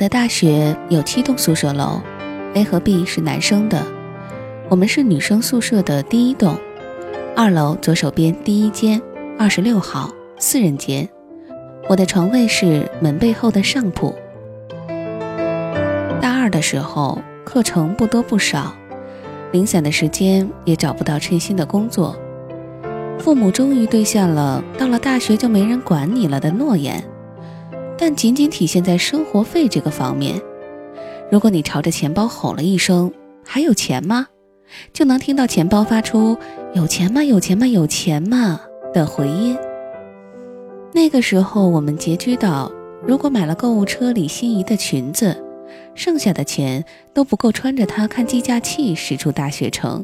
的大学有七栋宿舍楼，A 和 B 是男生的，我们是女生宿舍的第一栋，二楼左手边第一间，二十六号四人间，我的床位是门背后的上铺。大二的时候，课程不多不少，零散的时间也找不到称心的工作，父母终于兑现了到了大学就没人管你了的诺言。但仅仅体现在生活费这个方面。如果你朝着钱包吼了一声“还有钱吗”，就能听到钱包发出“有钱吗？有钱吗？有钱吗”的回音。那个时候，我们拮据到，如果买了购物车里心仪的裙子，剩下的钱都不够穿着它看计价器驶出大学城。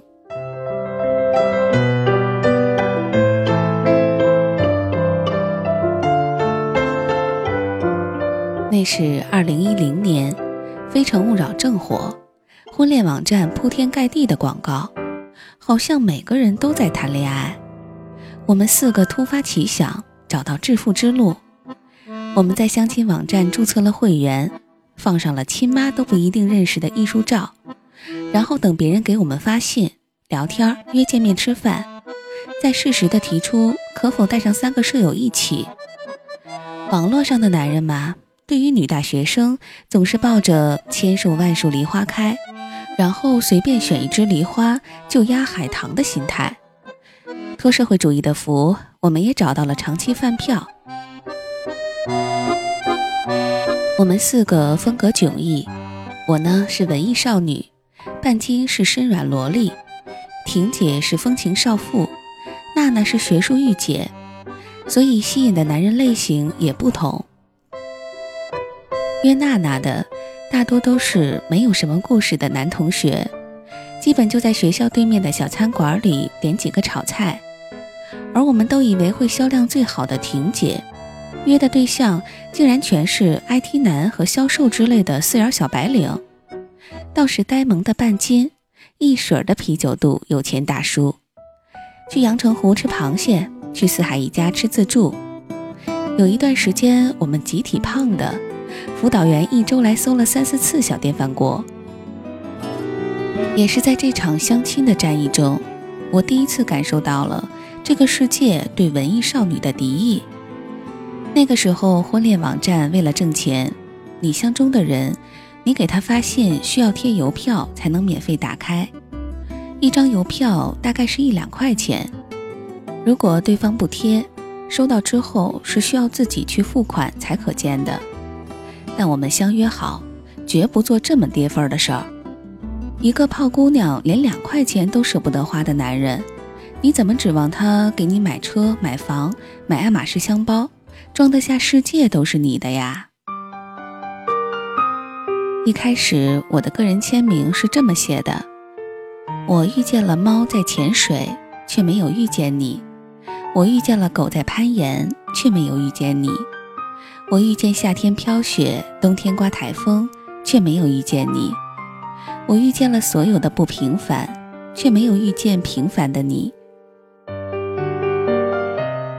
那是二零一零年，《非诚勿扰》正火，婚恋网站铺天盖地的广告，好像每个人都在谈恋爱。我们四个突发奇想，找到致富之路。我们在相亲网站注册了会员，放上了亲妈都不一定认识的艺术照，然后等别人给我们发信、聊天、约见面吃饭，再适时的提出可否带上三个舍友一起。网络上的男人嘛。对于女大学生，总是抱着千树万树梨花开，然后随便选一枝梨花就压海棠的心态。托社会主义的福，我们也找到了长期饭票。我们四个风格迥异，我呢是文艺少女，半斤是身软萝莉，婷姐是风情少妇，娜娜是学术御姐，所以吸引的男人类型也不同。约娜娜的大多都是没有什么故事的男同学，基本就在学校对面的小餐馆里点几个炒菜。而我们都以为会销量最好的婷姐，约的对象竟然全是 IT 男和销售之类的四眼小白领。倒是呆萌的半斤，一水的啤酒肚有钱大叔。去阳澄湖吃螃蟹，去四海一家吃自助。有一段时间，我们集体胖的。辅导员一周来搜了三四次小电饭锅，也是在这场相亲的战役中，我第一次感受到了这个世界对文艺少女的敌意。那个时候，婚恋网站为了挣钱，你相中的人，你给他发信需要贴邮票才能免费打开，一张邮票大概是一两块钱，如果对方不贴，收到之后是需要自己去付款才可见的。但我们相约好，绝不做这么跌份儿的事儿。一个泡姑娘连两块钱都舍不得花的男人，你怎么指望他给你买车、买房、买爱马仕箱包，装得下世界都是你的呀？一开始我的个人签名是这么写的：我遇见了猫在潜水，却没有遇见你；我遇见了狗在攀岩，却没有遇见你。我遇见夏天飘雪，冬天刮台风，却没有遇见你。我遇见了所有的不平凡，却没有遇见平凡的你。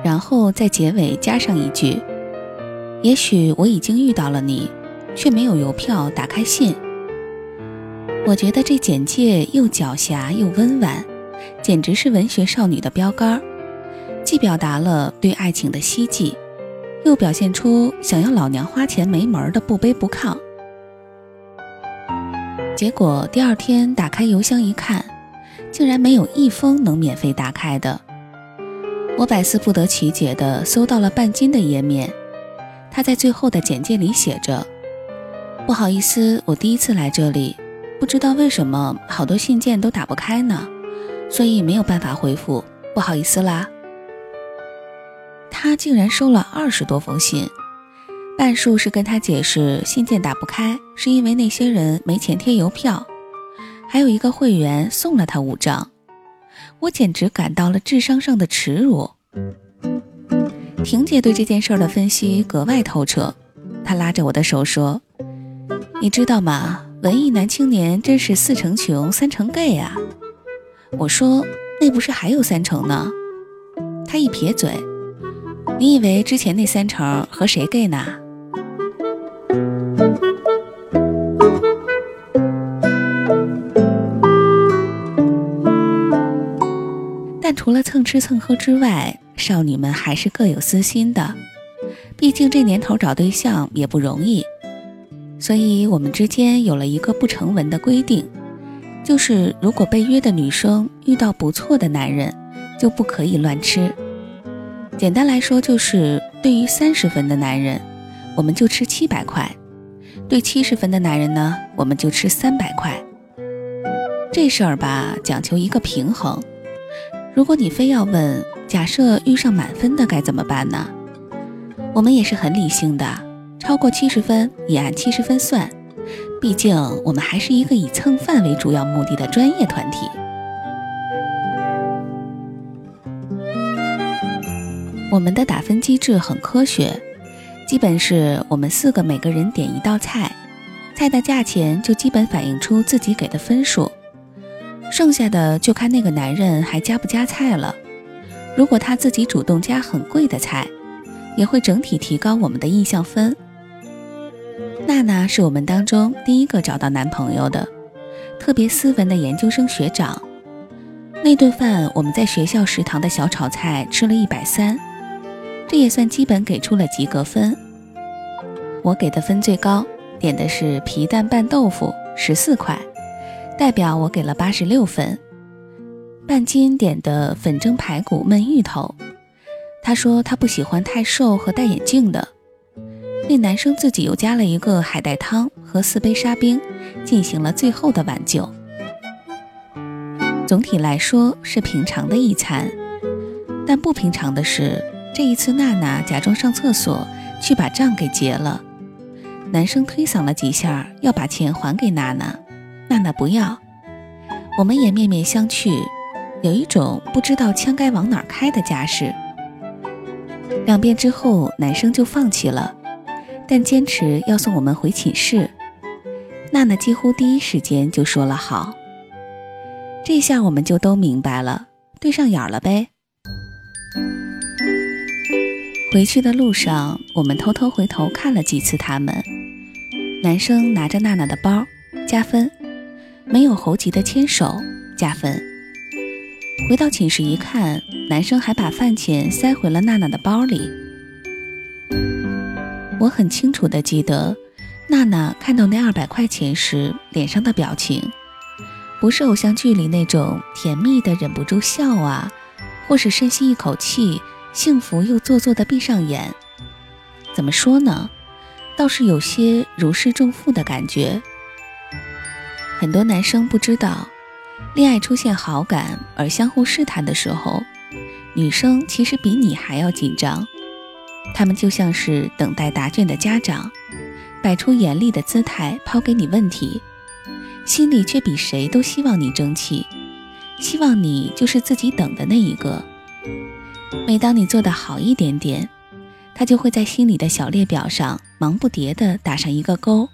然后在结尾加上一句：也许我已经遇到了你，却没有邮票打开信。我觉得这简介又狡黠又温婉，简直是文学少女的标杆儿，既表达了对爱情的希冀。又表现出想要老娘花钱没门的不卑不亢，结果第二天打开邮箱一看，竟然没有一封能免费打开的。我百思不得其解的搜到了半斤的页面，他在最后的简介里写着：“不好意思，我第一次来这里，不知道为什么好多信件都打不开呢，所以没有办法回复，不好意思啦。”他竟然收了二十多封信，半数是跟他解释信件打不开是因为那些人没钱贴邮票，还有一个会员送了他五张，我简直感到了智商上的耻辱。婷姐对这件事的分析格外透彻，她拉着我的手说：“你知道吗？文艺男青年真是四成穷，三成 gay 啊！”我说：“那不是还有三成呢？”他一撇嘴。你以为之前那三成和谁 gay 呢？但除了蹭吃蹭喝之外，少女们还是各有私心的，毕竟这年头找对象也不容易，所以我们之间有了一个不成文的规定，就是如果被约的女生遇到不错的男人，就不可以乱吃。简单来说，就是对于三十分的男人，我们就吃七百块；对七十分的男人呢，我们就吃三百块。这事儿吧，讲求一个平衡。如果你非要问，假设遇上满分的该怎么办呢？我们也是很理性的，超过七十分也按七十分算。毕竟我们还是一个以蹭饭为主要目的的专业团体。我们的打分机制很科学，基本是我们四个每个人点一道菜，菜的价钱就基本反映出自己给的分数，剩下的就看那个男人还加不加菜了。如果他自己主动加很贵的菜，也会整体提高我们的印象分。娜娜是我们当中第一个找到男朋友的，特别斯文的研究生学长。那顿饭我们在学校食堂的小炒菜吃了一百三。这也算基本给出了及格分。我给的分最高，点的是皮蛋拌豆腐，十四块，代表我给了八十六分。半斤点的粉蒸排骨焖芋头，他说他不喜欢太瘦和戴眼镜的。那男生自己又加了一个海带汤和四杯沙冰，进行了最后的挽救。总体来说是平常的一餐，但不平常的是。这一次，娜娜假装上厕所去把账给结了，男生推搡了几下，要把钱还给娜娜，娜娜不要，我们也面面相觑，有一种不知道枪该往哪开的架势。两遍之后，男生就放弃了，但坚持要送我们回寝室。娜娜几乎第一时间就说了好，这下我们就都明白了，对上眼了呗。回去的路上，我们偷偷回头看了几次他们。男生拿着娜娜的包，加分；没有猴急的牵手，加分。回到寝室一看，男生还把饭钱塞回了娜娜的包里。我很清楚的记得，娜娜看到那二百块钱时脸上的表情，不是偶像剧里那种甜蜜的忍不住笑啊，或是深吸一口气。幸福又做作的闭上眼，怎么说呢？倒是有些如释重负的感觉。很多男生不知道，恋爱出现好感而相互试探的时候，女生其实比你还要紧张。他们就像是等待答卷的家长，摆出严厉的姿态抛给你问题，心里却比谁都希望你争气，希望你就是自己等的那一个。每当你做得好一点点，他就会在心里的小列表上忙不迭地打上一个勾，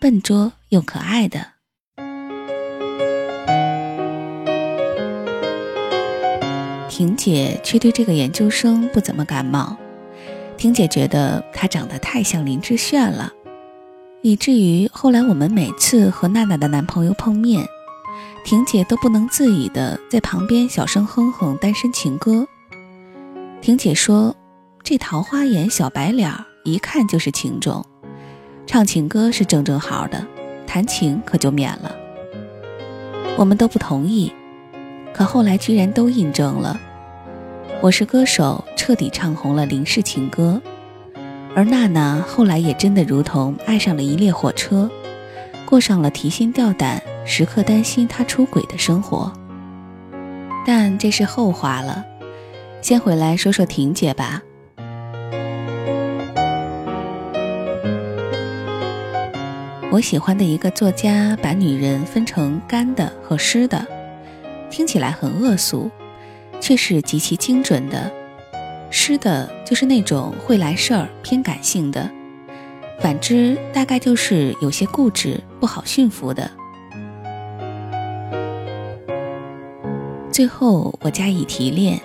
笨拙又可爱的。婷姐却对这个研究生不怎么感冒，婷姐觉得他长得太像林志炫了，以至于后来我们每次和娜娜的男朋友碰面，婷姐都不能自已的在旁边小声哼哼《单身情歌》。婷姐说：“这桃花眼、小白脸，一看就是情种。唱情歌是正正好的，弹琴可就免了。”我们都不同意，可后来居然都印证了。我是歌手，彻底唱红了林氏情歌，而娜娜后来也真的如同爱上了一列火车，过上了提心吊胆、时刻担心他出轨的生活。但这是后话了。先回来说说婷姐吧。我喜欢的一个作家把女人分成干的和湿的，听起来很恶俗，却是极其精准的。湿的就是那种会来事儿、偏感性的；反之，大概就是有些固执、不好驯服的。最后，我加以提炼。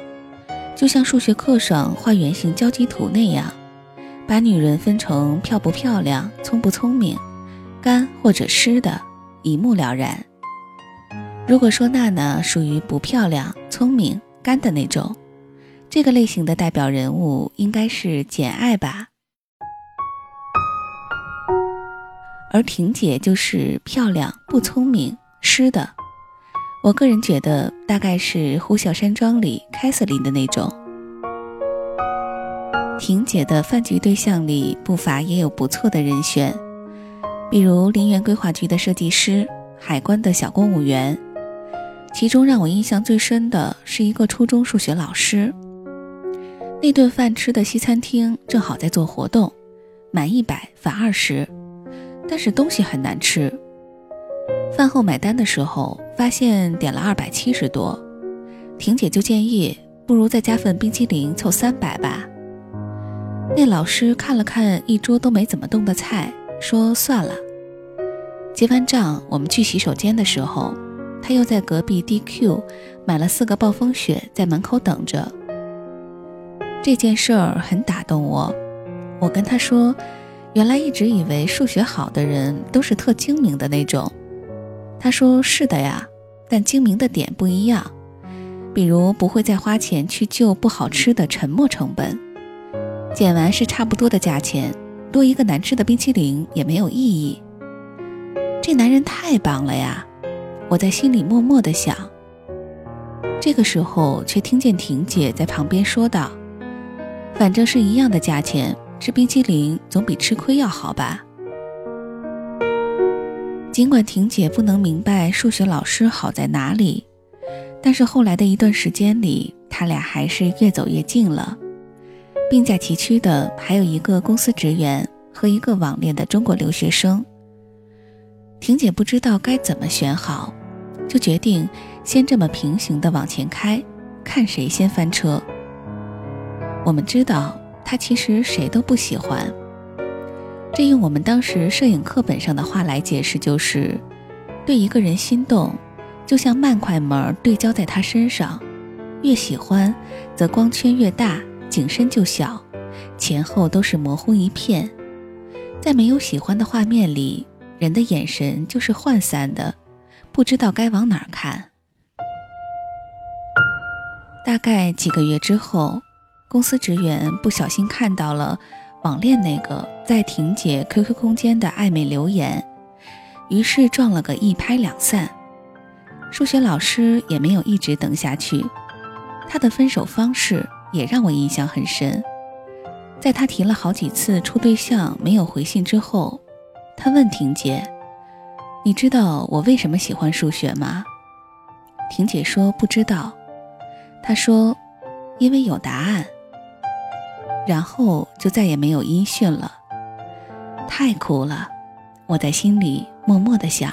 就像数学课上画圆形交集图那样，把女人分成漂不漂亮、聪不聪明、干或者湿的，一目了然。如果说娜娜属于不漂亮、聪明、干的那种。这个类型的代表人物应该是简爱吧，而婷姐就是漂亮不聪明湿的。我个人觉得大概是《呼啸山庄》里凯瑟琳的那种。婷姐的饭局对象里不乏也有不错的人选，比如林园规划局的设计师、海关的小公务员。其中让我印象最深的是一个初中数学老师。那顿饭吃的西餐厅正好在做活动，满一百返二十，但是东西很难吃。饭后买单的时候，发现点了二百七十多，婷姐就建议，不如再加份冰淇淋凑三百吧。那老师看了看一桌都没怎么动的菜，说算了。结完账，我们去洗手间的时候，他又在隔壁 DQ 买了四个暴风雪，在门口等着。这件事儿很打动我，我跟他说，原来一直以为数学好的人都是特精明的那种。他说是的呀，但精明的点不一样，比如不会再花钱去救不好吃的沉没成本，减完是差不多的价钱，多一个难吃的冰淇淋也没有意义。这男人太棒了呀，我在心里默默的想。这个时候却听见婷姐在旁边说道。反正是一样的价钱，吃冰淇淋总比吃亏要好吧。尽管婷姐不能明白数学老师好在哪里，但是后来的一段时间里，他俩还是越走越近了。并驾齐驱的还有一个公司职员和一个网恋的中国留学生。婷姐不知道该怎么选好，就决定先这么平行的往前开，看谁先翻车。我们知道他其实谁都不喜欢。这用我们当时摄影课本上的话来解释，就是对一个人心动，就像慢快门对焦在他身上，越喜欢，则光圈越大，景深就小，前后都是模糊一片。在没有喜欢的画面里，人的眼神就是涣散的，不知道该往哪儿看。大概几个月之后。公司职员不小心看到了网恋那个在婷姐 QQ 空间的暧昧留言，于是撞了个一拍两散。数学老师也没有一直等下去，他的分手方式也让我印象很深。在他提了好几次处对象没有回信之后，他问婷姐：“你知道我为什么喜欢数学吗？”婷姐说：“不知道。”他说：“因为有答案。”然后就再也没有音讯了，太苦了，我在心里默默的想。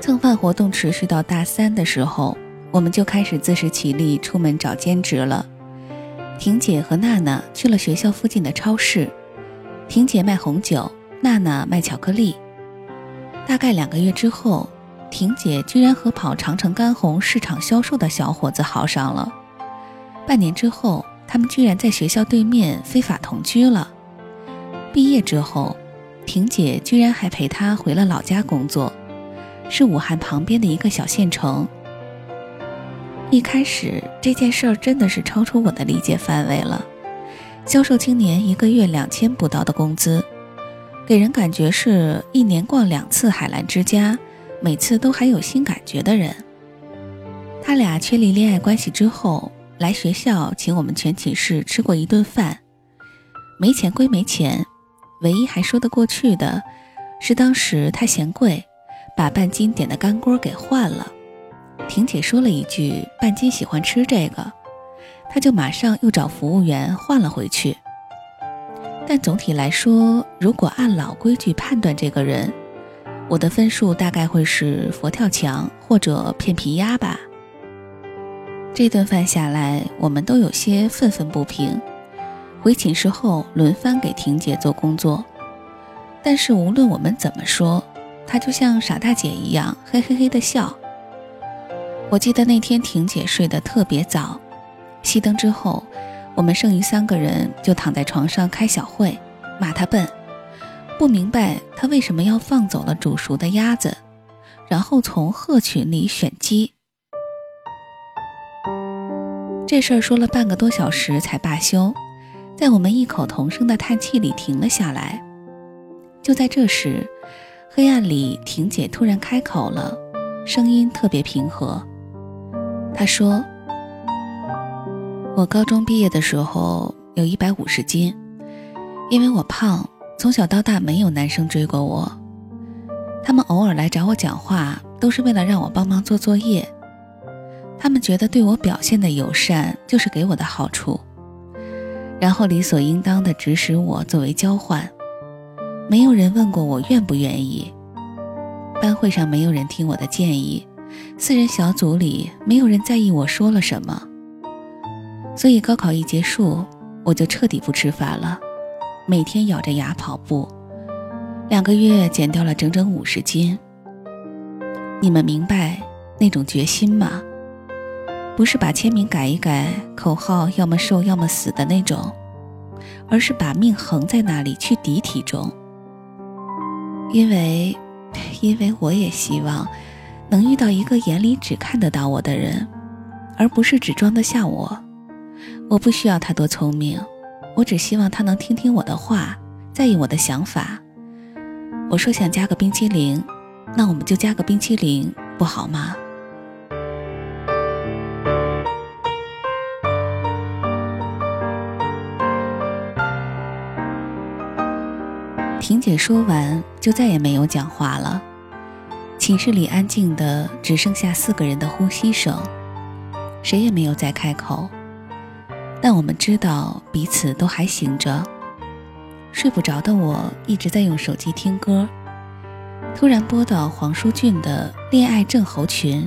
蹭饭活动持续到大三的时候，我们就开始自食其力出门找兼职了。婷姐和娜娜去了学校附近的超市，婷姐卖红酒，娜娜卖巧克力。大概两个月之后。婷姐居然和跑长城干红市场销售的小伙子好上了，半年之后，他们居然在学校对面非法同居了。毕业之后，婷姐居然还陪他回了老家工作，是武汉旁边的一个小县城。一开始这件事儿真的是超出我的理解范围了，销售青年一个月两千不到的工资，给人感觉是一年逛两次海澜之家。每次都还有新感觉的人，他俩确立恋爱关系之后，来学校请我们全寝室吃过一顿饭。没钱归没钱，唯一还说得过去的，是当时他嫌贵，把半斤点的干锅给换了。婷姐说了一句：“半斤喜欢吃这个”，他就马上又找服务员换了回去。但总体来说，如果按老规矩判断这个人，我的分数大概会是佛跳墙或者片皮鸭吧。这顿饭下来，我们都有些愤愤不平。回寝室后，轮番给婷姐做工作，但是无论我们怎么说，她就像傻大姐一样，嘿嘿嘿的笑。我记得那天婷姐睡得特别早，熄灯之后，我们剩余三个人就躺在床上开小会，骂她笨。不明白他为什么要放走了煮熟的鸭子，然后从鹤群里选鸡。这事儿说了半个多小时才罢休，在我们异口同声的叹气里停了下来。就在这时，黑暗里，婷姐突然开口了，声音特别平和。她说：“我高中毕业的时候有一百五十斤，因为我胖，从小到大没有男生追过我。他们偶尔来找我讲话，都是为了让我帮忙做作业。他们觉得对我表现的友善就是给我的好处，然后理所应当的指使我作为交换。没有人问过我愿不愿意。班会上没有人听我的建议。”四人小组里没有人在意我说了什么，所以高考一结束，我就彻底不吃饭了，每天咬着牙跑步，两个月减掉了整整五十斤。你们明白那种决心吗？不是把签名改一改，口号要么瘦要么死的那种，而是把命横在那里去抵体重。因为，因为我也希望。能遇到一个眼里只看得到我的人，而不是只装得下我。我不需要他多聪明，我只希望他能听听我的话，在意我的想法。我说想加个冰淇淋，那我们就加个冰淇淋，不好吗？婷姐说完，就再也没有讲话了。寝室里安静的只剩下四个人的呼吸声，谁也没有再开口。但我们知道彼此都还醒着。睡不着的我一直在用手机听歌，突然播到黄舒骏的《恋爱症候群》，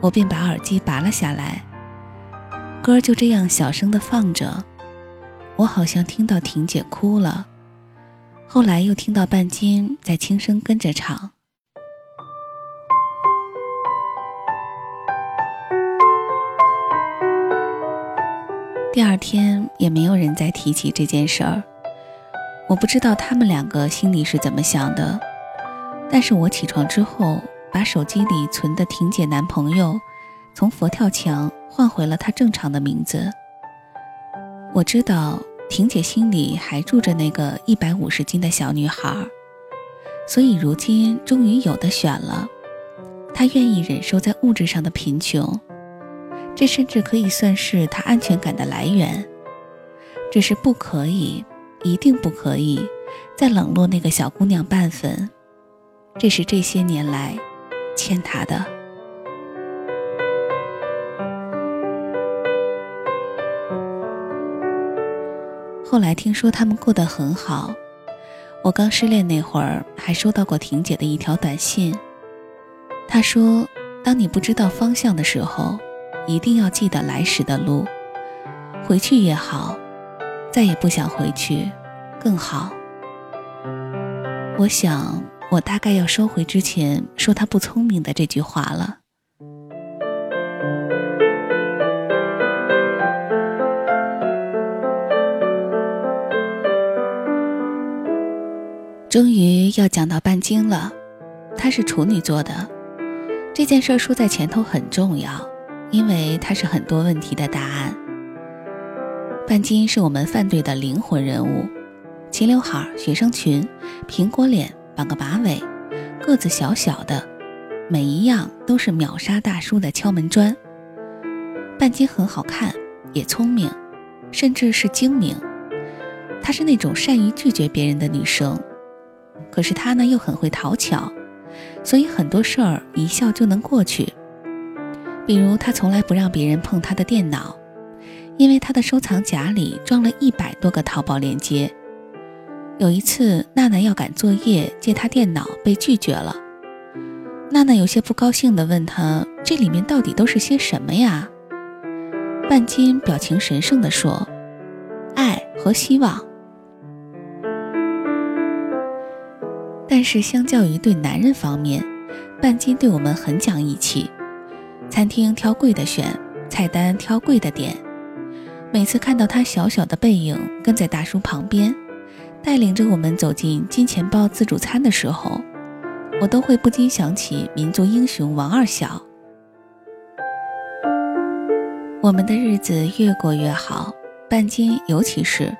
我便把耳机拔了下来。歌就这样小声的放着，我好像听到婷姐哭了，后来又听到半斤在轻声跟着唱。第二天也没有人再提起这件事儿，我不知道他们两个心里是怎么想的。但是我起床之后，把手机里存的婷姐男朋友，从佛跳墙换回了他正常的名字。我知道婷姐心里还住着那个一百五十斤的小女孩，所以如今终于有的选了，她愿意忍受在物质上的贫穷。这甚至可以算是他安全感的来源，只是不可以，一定不可以，再冷落那个小姑娘半分。这是这些年来欠他的。后来听说他们过得很好，我刚失恋那会儿还收到过婷姐的一条短信，她说：“当你不知道方向的时候。”一定要记得来时的路，回去也好，再也不想回去，更好。我想，我大概要收回之前说他不聪明的这句话了。终于要讲到半斤了，他是处女座的，这件事说在前头很重要。因为他是很多问题的答案。半斤是我们饭队的灵魂人物，齐刘海、学生裙、苹果脸、绑个马尾，个子小小的，每一样都是秒杀大叔的敲门砖。半斤很好看，也聪明，甚至是精明。她是那种善于拒绝别人的女生，可是她呢又很会讨巧，所以很多事儿一笑就能过去。比如，他从来不让别人碰他的电脑，因为他的收藏夹里装了一百多个淘宝链接。有一次，娜娜要赶作业借他电脑被拒绝了，娜娜有些不高兴地问他：“这里面到底都是些什么呀？”半斤表情神圣地说：“爱和希望。”但是，相较于对男人方面，半斤对我们很讲义气。餐厅挑贵的选，菜单挑贵的点。每次看到他小小的背影跟在大叔旁边，带领着我们走进金钱豹自助餐的时候，我都会不禁想起民族英雄王二小。我们的日子越过越好，半斤尤其是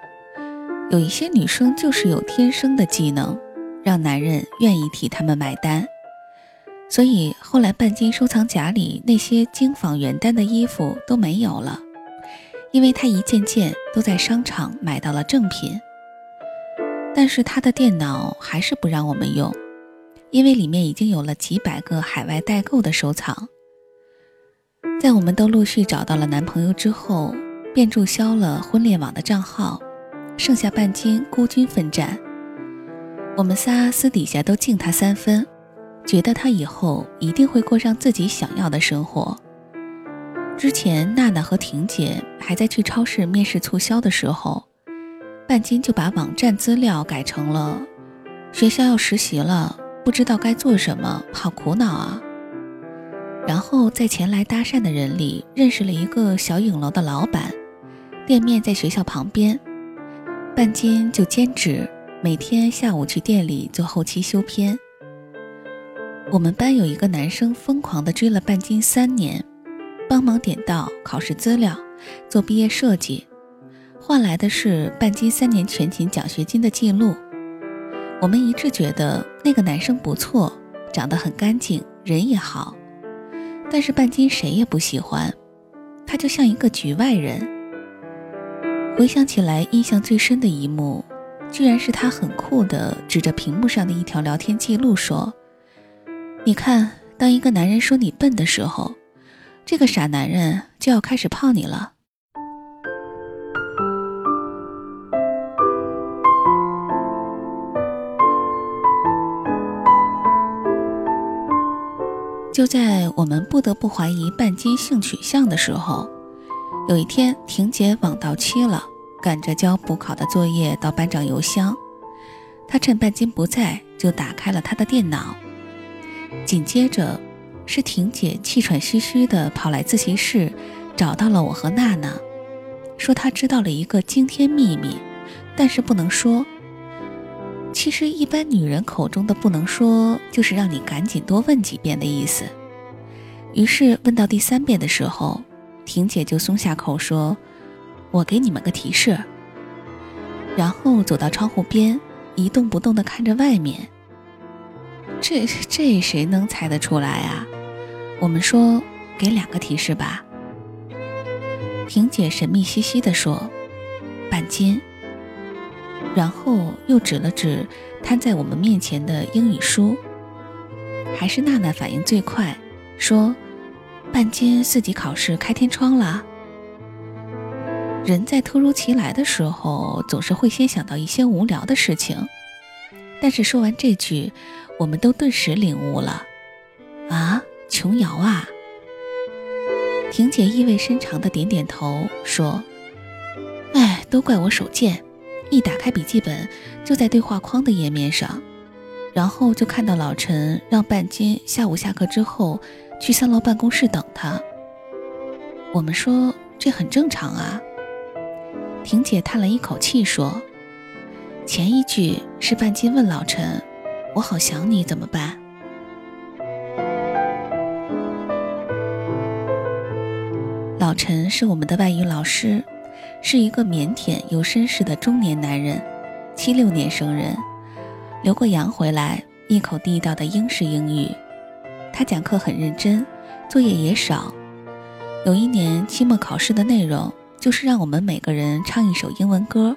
有一些女生就是有天生的技能，让男人愿意替他们买单。所以后来半斤收藏夹里那些精仿原单的衣服都没有了，因为他一件件都在商场买到了正品。但是他的电脑还是不让我们用，因为里面已经有了几百个海外代购的收藏。在我们都陆续找到了男朋友之后，便注销了婚恋网的账号，剩下半斤孤军奋战。我们仨私底下都敬他三分。觉得他以后一定会过上自己想要的生活。之前娜娜和婷姐还在去超市面试促销的时候，半斤就把网站资料改成了“学校要实习了，不知道该做什么，好苦恼啊。”然后在前来搭讪的人里认识了一个小影楼的老板，店面在学校旁边，半斤就兼职，每天下午去店里做后期修片。我们班有一个男生疯狂地追了半斤三年，帮忙点到考试资料，做毕业设计，换来的是半斤三年全勤奖学金的记录。我们一致觉得那个男生不错，长得很干净，人也好，但是半斤谁也不喜欢，他就像一个局外人。回想起来，印象最深的一幕，居然是他很酷地指着屏幕上的一条聊天记录说。你看，当一个男人说你笨的时候，这个傻男人就要开始泡你了。就在我们不得不怀疑半斤性取向的时候，有一天，婷姐网到期了，赶着交补考的作业到班长邮箱，她趁半斤不在，就打开了他的电脑。紧接着，是婷姐气喘吁吁地跑来自习室，找到了我和娜娜，说她知道了一个惊天秘密，但是不能说。其实，一般女人口中的“不能说”，就是让你赶紧多问几遍的意思。于是，问到第三遍的时候，婷姐就松下口说：“我给你们个提示。”然后走到窗户边，一动不动地看着外面。这这谁能猜得出来啊？我们说给两个提示吧。婷姐神秘兮兮地说：“半斤。”然后又指了指摊在我们面前的英语书。还是娜娜反应最快，说：“半斤四级考试开天窗了。”人在突如其来的时候，总是会先想到一些无聊的事情。但是说完这句。我们都顿时领悟了，啊，琼瑶啊！婷姐意味深长的点点头，说：“哎，都怪我手贱，一打开笔记本就在对话框的页面上，然后就看到老陈让半斤下午下课之后去三楼办公室等他。”我们说这很正常啊。婷姐叹了一口气说：“前一句是半斤问老陈。”我好想你，怎么办？老陈是我们的外语老师，是一个腼腆又绅士的中年男人，七六年生人，留过洋回来，一口地道的英式英语。他讲课很认真，作业也少。有一年期末考试的内容就是让我们每个人唱一首英文歌，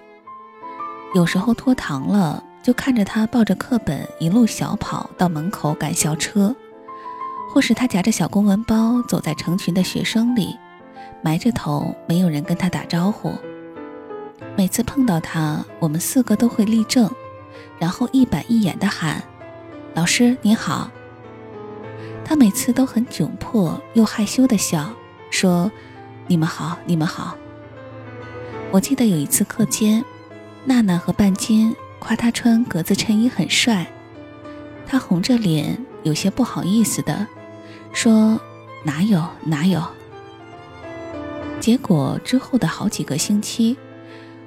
有时候拖堂了。就看着他抱着课本一路小跑到门口赶校车，或是他夹着小公文包走在成群的学生里，埋着头，没有人跟他打招呼。每次碰到他，我们四个都会立正，然后一板一眼地喊：“老师您好。”他每次都很窘迫又害羞地笑，说：“你们好，你们好。”我记得有一次课间，娜娜和半斤。夸他穿格子衬衣很帅，他红着脸，有些不好意思的说：“哪有哪有。”结果之后的好几个星期，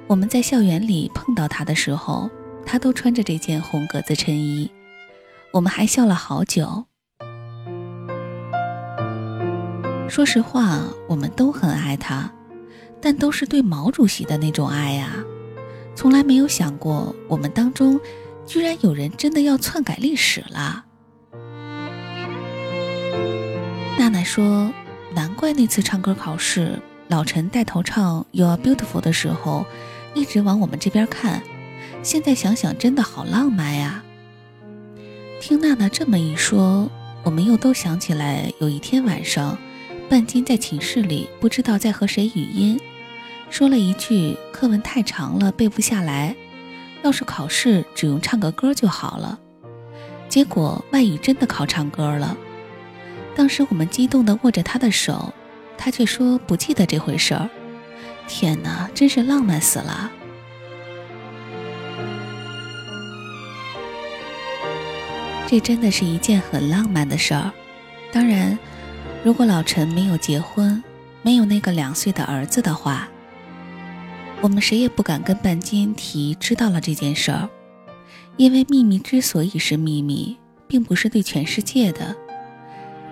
我们在校园里碰到他的时候，他都穿着这件红格子衬衣。我们还笑了好久。说实话，我们都很爱他，但都是对毛主席的那种爱呀，从来没有想过我们当中居然有人真的要篡改历史了。娜娜说：“难怪那次唱歌考试，老陈带头唱《You Are Beautiful》的时候，一直往我们这边看。现在想想，真的好浪漫呀。”听娜娜这么一说，我们又都想起来有一天晚上。半斤在寝室里不知道在和谁语音，说了一句课文太长了背不下来，要是考试只用唱个歌就好了。结果外语真的考唱歌了。当时我们激动地握着他的手，他却说不记得这回事儿。天哪，真是浪漫死了！这真的是一件很浪漫的事儿。当然。如果老陈没有结婚，没有那个两岁的儿子的话，我们谁也不敢跟半斤提知道了这件事儿，因为秘密之所以是秘密，并不是对全世界的，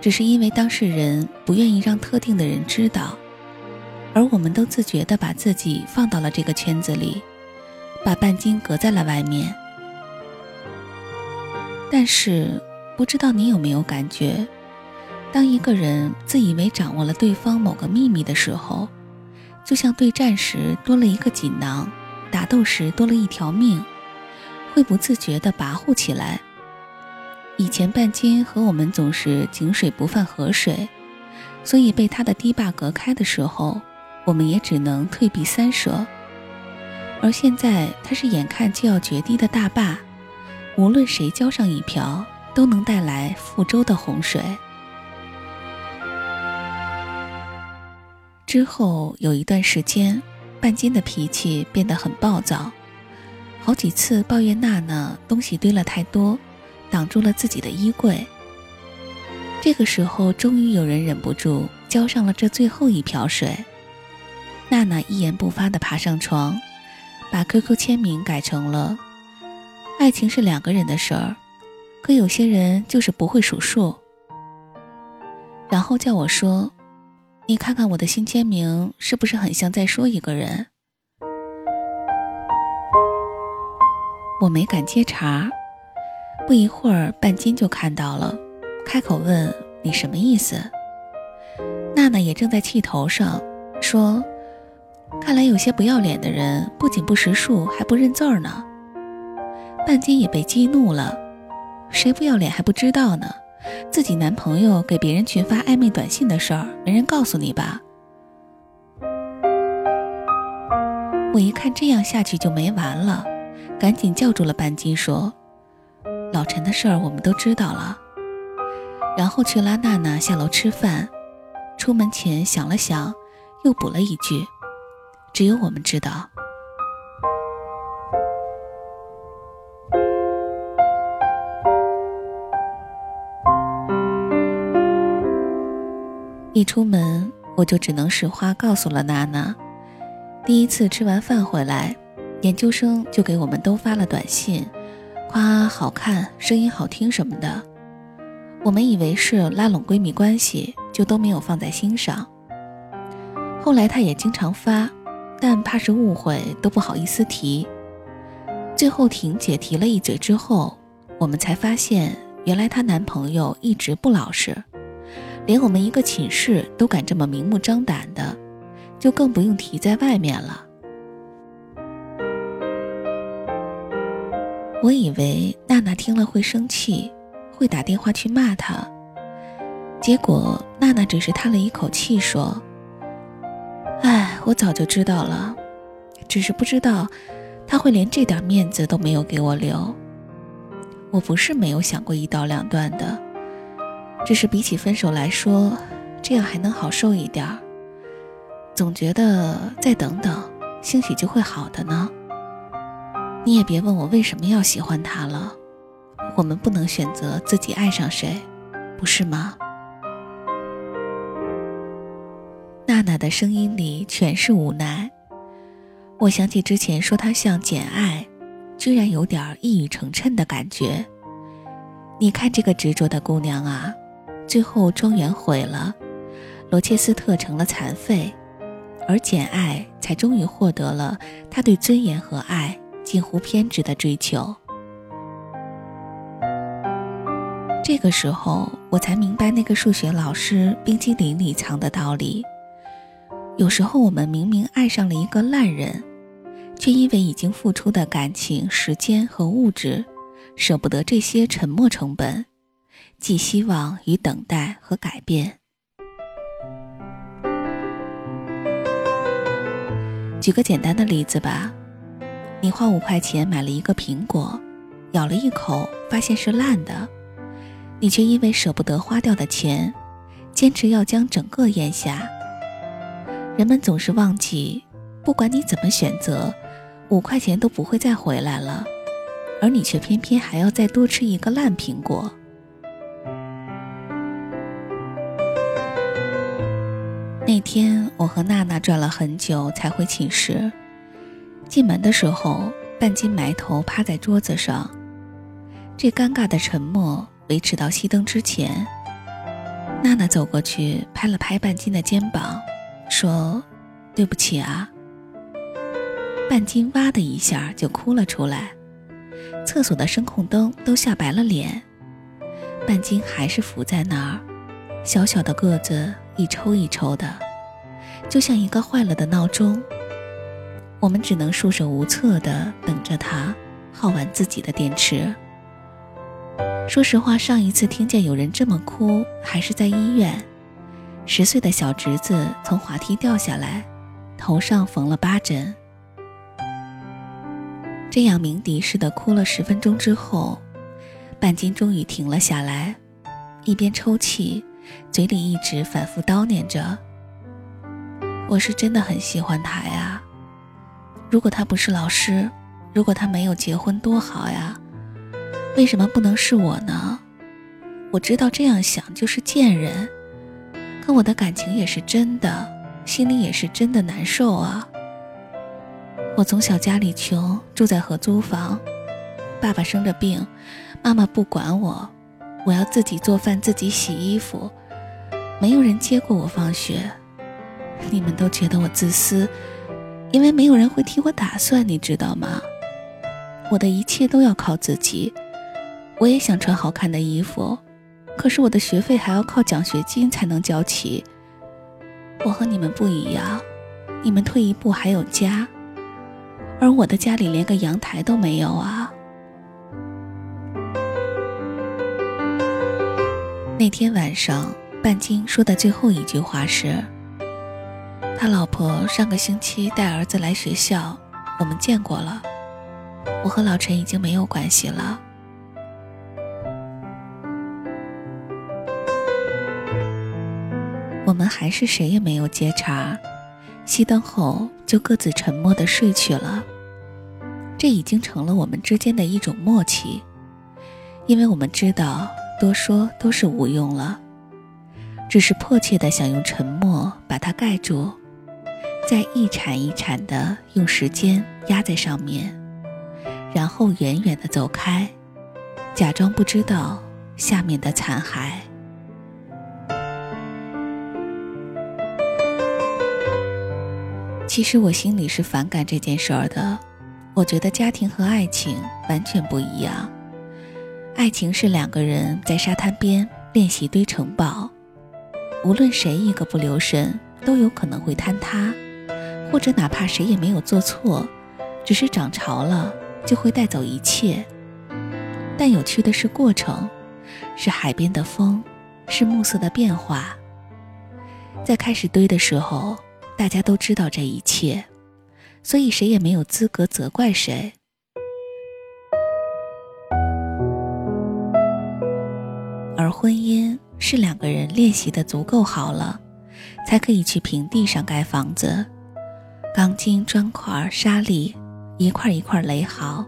只是因为当事人不愿意让特定的人知道，而我们都自觉地把自己放到了这个圈子里，把半斤隔在了外面。但是，不知道你有没有感觉？当一个人自以为掌握了对方某个秘密的时候，就像对战时多了一个锦囊，打斗时多了一条命，会不自觉地跋扈起来。以前半斤和我们总是井水不犯河水，所以被他的堤坝隔开的时候，我们也只能退避三舍。而现在他是眼看就要决堤的大坝，无论谁浇上一瓢，都能带来覆舟的洪水。之后有一段时间，半斤的脾气变得很暴躁，好几次抱怨娜娜东西堆了太多，挡住了自己的衣柜。这个时候，终于有人忍不住浇上了这最后一瓢水。娜娜一言不发地爬上床，把 QQ 签名改成了“爱情是两个人的事儿，可有些人就是不会数数”，然后叫我说。你看看我的新签名，是不是很像在说一个人？我没敢接茬。不一会儿，半斤就看到了，开口问：“你什么意思？”娜娜也正在气头上，说：“看来有些不要脸的人，不仅不识数，还不认字儿呢。”半斤也被激怒了：“谁不要脸还不知道呢？”自己男朋友给别人群发暧昧短信的事儿，没人告诉你吧？我一看这样下去就没完了，赶紧叫住了半斤，说：“老陈的事儿我们都知道了。”然后去拉娜娜下楼吃饭。出门前想了想，又补了一句：“只有我们知道。”一出门，我就只能实话告诉了娜娜。第一次吃完饭回来，研究生就给我们都发了短信，夸好看、声音好听什么的。我们以为是拉拢闺蜜关系，就都没有放在心上。后来她也经常发，但怕是误会，都不好意思提。最后婷姐提了一嘴之后，我们才发现，原来她男朋友一直不老实。连我们一个寝室都敢这么明目张胆的，就更不用提在外面了。我以为娜娜听了会生气，会打电话去骂他，结果娜娜只是叹了一口气说：“哎，我早就知道了，只是不知道他会连这点面子都没有给我留。我不是没有想过一刀两断的。”只是比起分手来说，这样还能好受一点儿。总觉得再等等，兴许就会好的呢。你也别问我为什么要喜欢他了，我们不能选择自己爱上谁，不是吗？娜娜的声音里全是无奈。我想起之前说她像简爱，居然有点一语成谶的感觉。你看这个执着的姑娘啊，最后庄园毁了，罗切斯特成了残废，而简爱才终于获得了她对尊严和爱近乎偏执的追求。这个时候，我才明白那个数学老师冰激凌里藏的道理。有时候，我们明明爱上了一个烂人，却因为已经付出的感情、时间和物质，舍不得这些沉没成本，寄希望于等待和改变。举个简单的例子吧，你花五块钱买了一个苹果，咬了一口，发现是烂的。你却因为舍不得花掉的钱，坚持要将整个咽下。人们总是忘记，不管你怎么选择，五块钱都不会再回来了，而你却偏偏还要再多吃一个烂苹果。那天我和娜娜转了很久才回寝室，进门的时候，半斤埋头趴在桌子上，这尴尬的沉默。维持到熄灯之前，娜娜走过去拍了拍半斤的肩膀，说：“对不起啊。”半斤哇的一下就哭了出来，厕所的声控灯都吓白了脸。半斤还是伏在那儿，小小的个子一抽一抽的，就像一个坏了的闹钟。我们只能束手无策地等着它耗完自己的电池。说实话，上一次听见有人这么哭，还是在医院。十岁的小侄子从滑梯掉下来，头上缝了八针。这样鸣笛似的哭了十分钟之后，半斤终于停了下来，一边抽泣，嘴里一直反复叨念着：“我是真的很喜欢他呀。如果他不是老师，如果他没有结婚，多好呀。”为什么不能是我呢？我知道这样想就是贱人，可我的感情也是真的，心里也是真的难受啊。我从小家里穷，住在合租房，爸爸生着病，妈妈不管我，我要自己做饭，自己洗衣服，没有人接过我放学。你们都觉得我自私，因为没有人会替我打算，你知道吗？我的一切都要靠自己。我也想穿好看的衣服，可是我的学费还要靠奖学金才能交齐。我和你们不一样，你们退一步还有家，而我的家里连个阳台都没有啊。那天晚上，半斤说的最后一句话是：“他老婆上个星期带儿子来学校，我们见过了。我和老陈已经没有关系了。”我们还是谁也没有接茬，熄灯后就各自沉默的睡去了。这已经成了我们之间的一种默契，因为我们知道多说都是无用了，只是迫切的想用沉默把它盖住，再一铲一铲的用时间压在上面，然后远远的走开，假装不知道下面的残骸。其实我心里是反感这件事儿的，我觉得家庭和爱情完全不一样。爱情是两个人在沙滩边练习堆城堡，无论谁一个不留神，都有可能会坍塌，或者哪怕谁也没有做错，只是涨潮了就会带走一切。但有趣的是过程，是海边的风，是暮色的变化。在开始堆的时候。大家都知道这一切，所以谁也没有资格责怪谁。是两个人练习的足够好了，才可以去平地上盖房子，钢筋、砖块、沙粒一块一块垒好，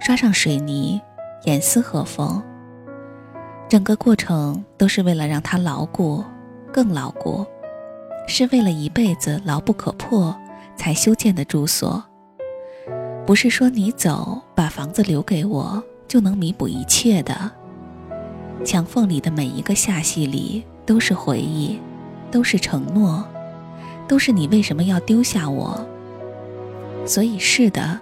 刷上水泥，严丝合缝。整个过程都是为了让它牢固，更牢固。是为了一辈子牢不可破才修建的住所，不是说你走把房子留给我就能弥补一切的。墙缝里的每一个下隙里都是回忆，都是承诺，都是你为什么要丢下我。所以是的，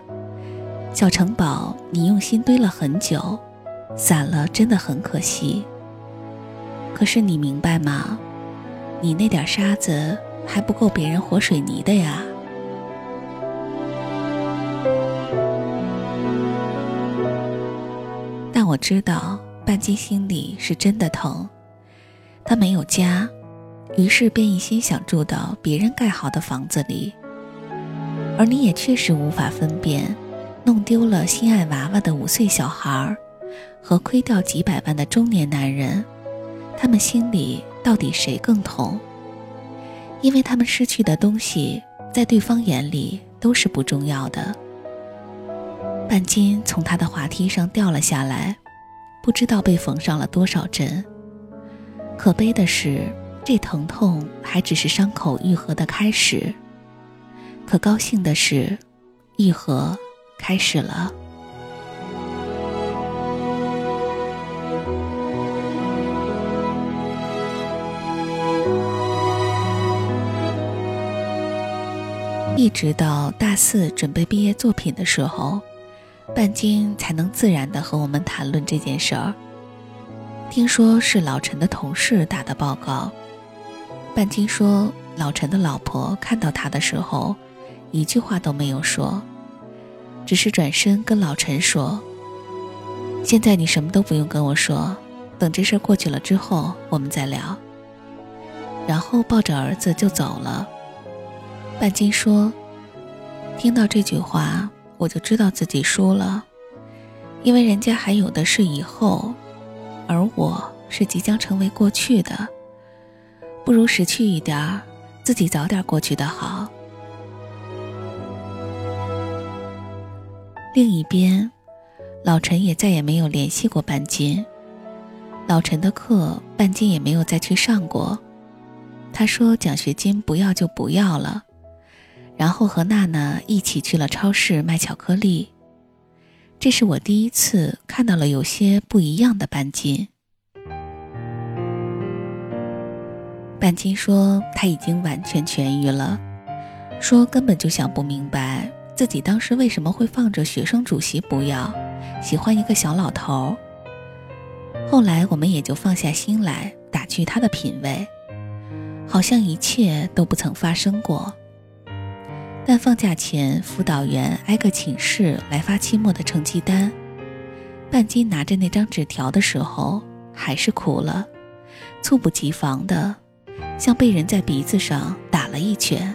小城堡，你用心堆了很久，散了真的很可惜。可是你明白吗？你那点沙子还不够别人和水泥的呀。但我知道。半斤心里是真的疼，他没有家，于是便一心想住到别人盖好的房子里。而你也确实无法分辨，弄丢了心爱娃娃的五岁小孩儿和亏掉几百万的中年男人，他们心里到底谁更痛？因为他们失去的东西，在对方眼里都是不重要的。半斤从他的滑梯上掉了下来。不知道被缝上了多少针。可悲的是，这疼痛还只是伤口愈合的开始。可高兴的是，愈合开始了。一直到大四准备毕业作品的时候。半斤才能自然地和我们谈论这件事儿。听说是老陈的同事打的报告。半斤说，老陈的老婆看到他的时候，一句话都没有说，只是转身跟老陈说：“现在你什么都不用跟我说，等这事儿过去了之后，我们再聊。”然后抱着儿子就走了。半斤说：“听到这句话。”我就知道自己输了，因为人家还有的是以后，而我是即将成为过去的。不如识趣一点儿，自己早点过去的好。另一边，老陈也再也没有联系过半斤。老陈的课，半斤也没有再去上过。他说奖学金不要就不要了。然后和娜娜一起去了超市卖巧克力。这是我第一次看到了有些不一样的半斤。半斤说他已经完全痊愈了，说根本就想不明白自己当时为什么会放着学生主席不要，喜欢一个小老头。后来我们也就放下心来打趣他的品味，好像一切都不曾发生过。但放假前，辅导员挨个寝室来发期末的成绩单。半斤拿着那张纸条的时候，还是哭了，猝不及防的，像被人在鼻子上打了一拳。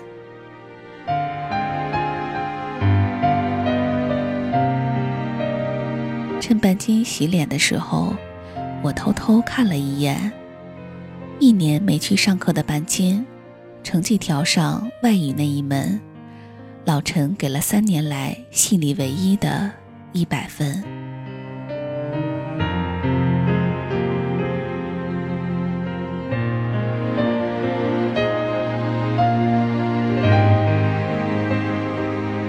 趁半斤洗脸的时候，我偷偷看了一眼，一年没去上课的半斤，成绩条上外语那一门。老陈给了三年来系里唯一的一百分。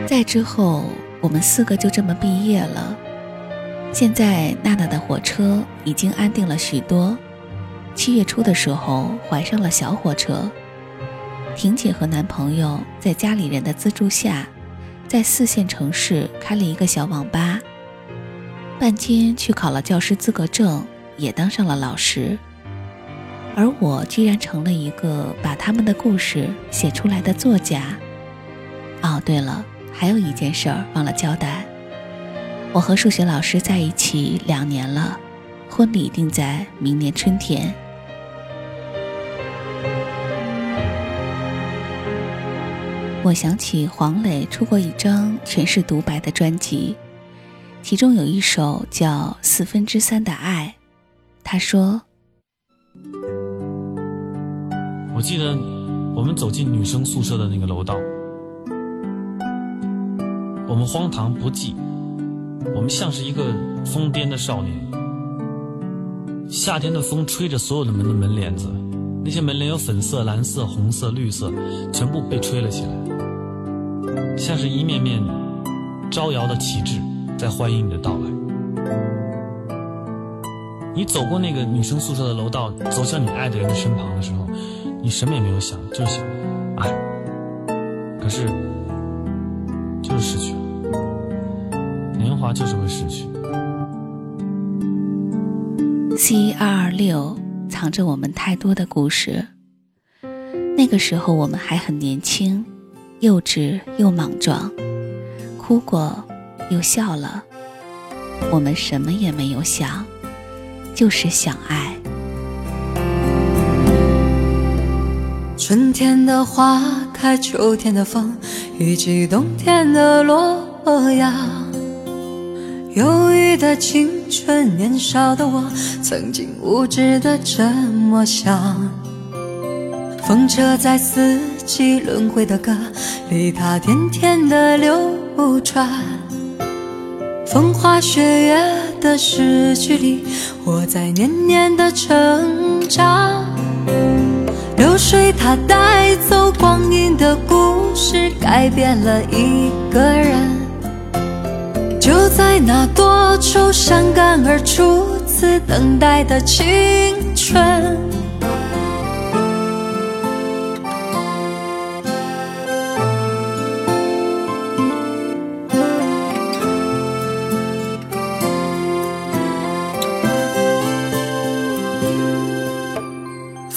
在之后，我们四个就这么毕业了。现在娜娜的火车已经安定了许多，七月初的时候怀上了小火车。婷姐和男朋友在家里人的资助下，在四线城市开了一个小网吧。半斤去考了教师资格证，也当上了老师。而我居然成了一个把他们的故事写出来的作家。哦，对了，还有一件事儿忘了交代，我和数学老师在一起两年了，婚礼定在明年春天。我想起黄磊出过一张全是独白的专辑，其中有一首叫《四分之三的爱》。他说：“我记得我们走进女生宿舍的那个楼道，我们荒唐不羁，我们像是一个疯癫的少年。夏天的风吹着所有的门的门帘子。”那些门帘有粉色、蓝色、红色、绿色，全部被吹了起来，像是一面面招摇的旗帜，在欢迎你的到来。你走过那个女生宿舍的楼道，走向你爱的人的身旁的时候，你什么也没有想，就是想爱。可是，就是失去了。年华就是会失去。C 二二六藏着我们太多的故事。那个时候我们还很年轻，幼稚又莽撞，哭过，又笑了。我们什么也没有想，就是想爱。春天的花开，秋天的风，以及冬天的落阳。忧郁的青春，年少的我，曾经无知的这么想。风车在四季轮回的歌里，它甜甜的流转。风花雪月的诗句里，我在年年的成长。流水它带走光阴的故事，改变了一个人。就在那多愁善感而初次等待的青春，